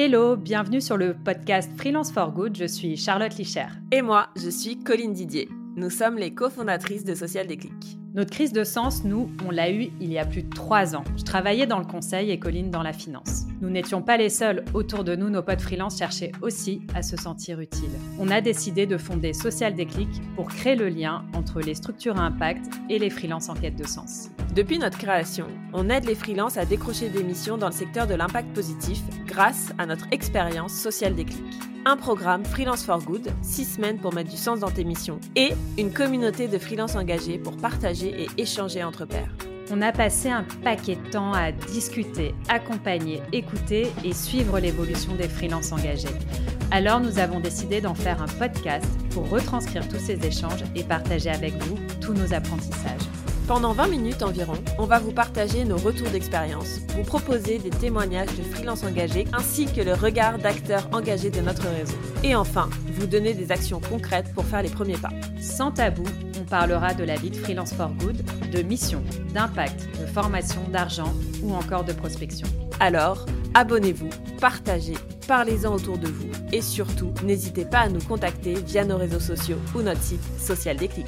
Hello, bienvenue sur le podcast Freelance for Good. Je suis Charlotte Licher. Et moi, je suis Colline Didier. Nous sommes les cofondatrices de Social Déclic. Notre crise de sens, nous, on l'a eue il y a plus de trois ans. Je travaillais dans le conseil et Colline dans la finance. Nous n'étions pas les seuls. Autour de nous, nos potes freelance cherchaient aussi à se sentir utiles. On a décidé de fonder Social Déclic pour créer le lien entre les structures à impact et les freelances en quête de sens. Depuis notre création, on aide les freelances à décrocher des missions dans le secteur de l'impact positif grâce à notre expérience Social Déclic. Un programme Freelance for Good, 6 semaines pour mettre du sens dans tes missions, et une communauté de freelances engagés pour partager et échanger entre pairs. On a passé un paquet de temps à discuter, accompagner, écouter et suivre l'évolution des freelances engagés. Alors nous avons décidé d'en faire un podcast pour retranscrire tous ces échanges et partager avec vous tous nos apprentissages. Pendant 20 minutes environ, on va vous partager nos retours d'expérience, vous proposer des témoignages de freelance engagés ainsi que le regard d'acteurs engagés de notre réseau. Et enfin, vous donner des actions concrètes pour faire les premiers pas. Sans tabou, on parlera de la vie de freelance for good, de mission, d'impact, de formation, d'argent ou encore de prospection. Alors, abonnez-vous, partagez, parlez-en autour de vous et surtout, n'hésitez pas à nous contacter via nos réseaux sociaux ou notre site Social Déclic.